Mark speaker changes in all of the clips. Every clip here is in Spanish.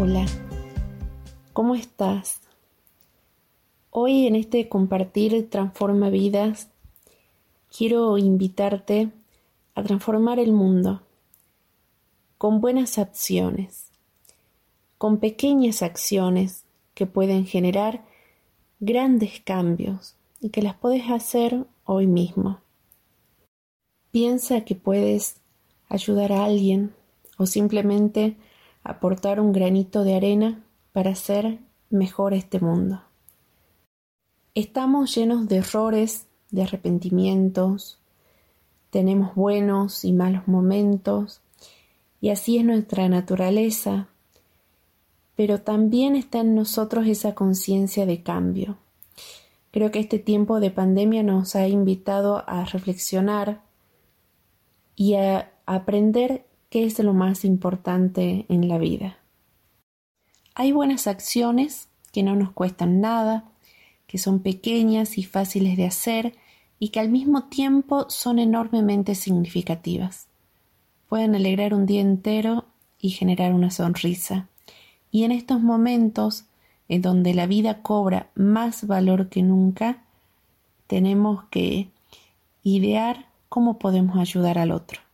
Speaker 1: Hola, ¿cómo estás? Hoy en este compartir Transforma Vidas, quiero invitarte a transformar el mundo con buenas acciones, con pequeñas acciones que pueden generar grandes cambios y que las puedes hacer hoy mismo. Piensa que puedes ayudar a alguien o simplemente aportar un granito de arena para hacer mejor este mundo. Estamos llenos de errores, de arrepentimientos, tenemos buenos y malos momentos, y así es nuestra naturaleza, pero también está en nosotros esa conciencia de cambio. Creo que este tiempo de pandemia nos ha invitado a reflexionar y a aprender qué es lo más importante en la vida. Hay buenas acciones que no nos cuestan nada, que son pequeñas y fáciles de hacer y que al mismo tiempo son enormemente significativas. Pueden alegrar un día entero y generar una sonrisa. Y en estos momentos en donde la vida cobra más valor que nunca, tenemos que idear cómo podemos ayudar al otro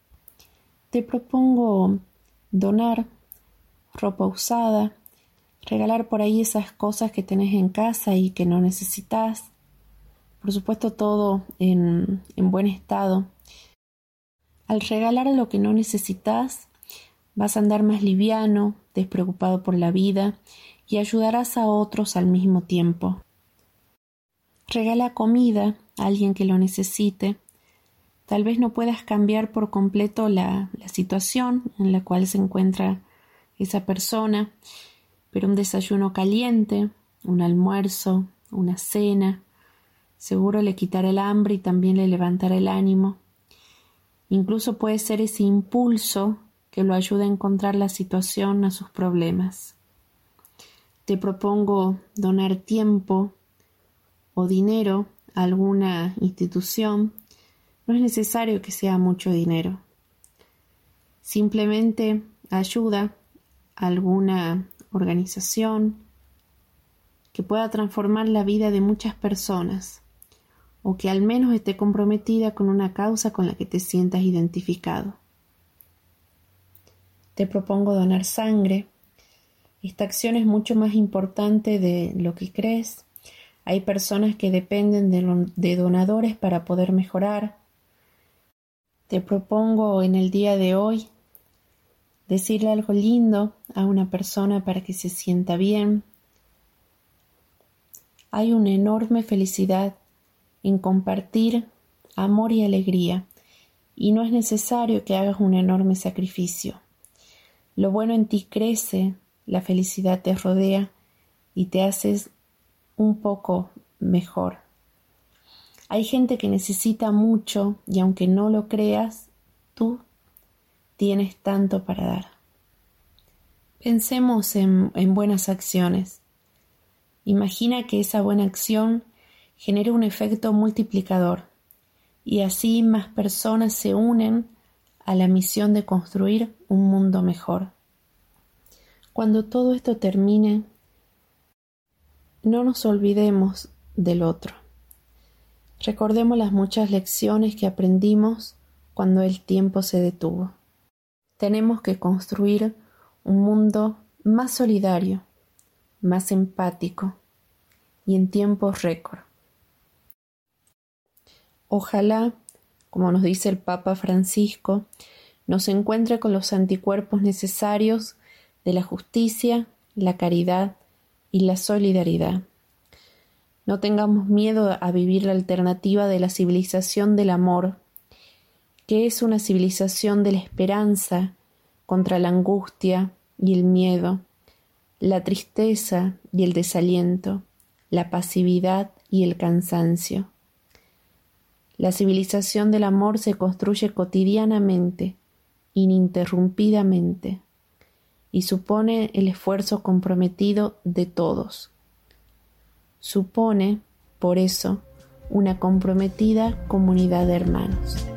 Speaker 1: te propongo donar ropa usada, regalar por ahí esas cosas que tenés en casa y que no necesitas. Por supuesto todo en, en buen estado. Al regalar lo que no necesitas, vas a andar más liviano, despreocupado por la vida y ayudarás a otros al mismo tiempo. Regala comida a alguien que lo necesite Tal vez no puedas cambiar por completo la, situación en la cual se encuentra esa persona, pero un desayuno caliente, un almuerzo, una cena, seguro le quitará el hambre y también le levantará el ánimo. Incluso puede ser ese impulso que lo ayude a encontrar la situación a sus problemas. Te propongo donar tiempo o dinero a alguna institución no es necesario que sea mucho dinero. Simplemente ayuda a alguna organización que pueda transformar la vida de muchas personas o que al menos esté comprometida con una causa con la que te sientas identificado. Te propongo donar sangre. Esta acción es mucho más importante de lo que crees. Hay personas que dependen de, de donadores para poder mejorar, te propongo en el día de hoy decirle algo lindo a una persona para que se sienta bien. Hay una enorme felicidad en compartir amor y alegría y no es necesario que hagas un enorme sacrificio. Lo bueno en ti crece, la felicidad te rodea y te haces un poco mejor. Hay gente que necesita mucho y aunque no lo creas, tú tienes tanto para dar. Pensemos en, buenas acciones. Imagina que esa buena acción genere un efecto multiplicador y así más personas se unen a la misión de construir un mundo mejor. Cuando todo esto termine, no nos olvidemos del otro. Recordemos las muchas lecciones que aprendimos cuando el tiempo se detuvo. Tenemos que construir un mundo más solidario, más empático y en tiempos récord. Ojalá, como nos dice el Papa Francisco, nos encuentre con los anticuerpos necesarios de la justicia, la caridad y la solidaridad. No tengamos miedo a vivir la alternativa de la civilización del amor, que es una civilización de la esperanza contra la angustia y el miedo, la tristeza y el desaliento, la pasividad y el cansancio. La civilización del amor se construye cotidianamente, ininterrumpidamente, y supone el esfuerzo comprometido de todos supone, por eso, una comprometida comunidad de hermanos.